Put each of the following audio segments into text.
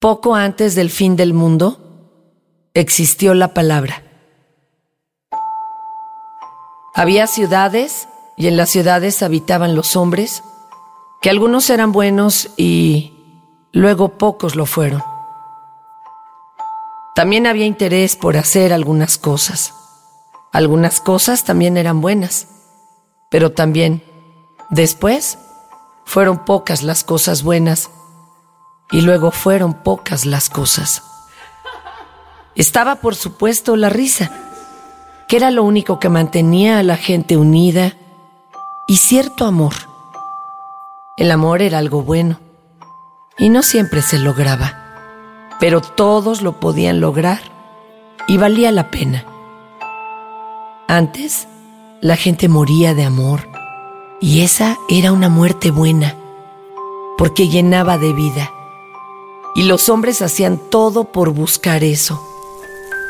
Poco antes del fin del mundo, existió la palabra. Había ciudades y en las ciudades habitaban los hombres, que algunos eran buenos y luego pocos lo fueron. También había interés por hacer algunas cosas. Algunas cosas también eran buenas, pero también, después, fueron pocas las cosas buenas y luego fueron pocas las cosas. Estaba, por supuesto, la risa, que era lo único que mantenía a la gente unida, y cierto amor. El amor era algo bueno, y no siempre se lograba, pero todos lo podían lograr, y valía la pena. Antes, la gente moría de amor, y esa era una muerte buena, porque llenaba de vida. Y los hombres hacían todo por buscar eso,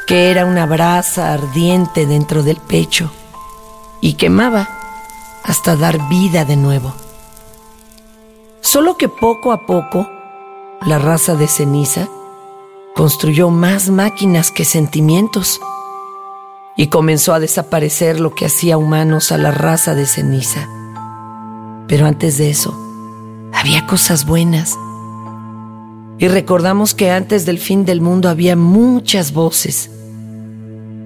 que era una brasa ardiente dentro del pecho, y quemaba hasta dar vida de nuevo. Solo que poco a poco, la raza de ceniza construyó más máquinas que sentimientos y comenzó a desaparecer lo que hacía humanos a la raza de ceniza. Pero antes de eso, había cosas buenas. Y recordamos que antes del fin del mundo había muchas voces,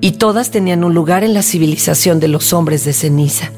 y todas tenían un lugar en la civilización de los hombres de ceniza.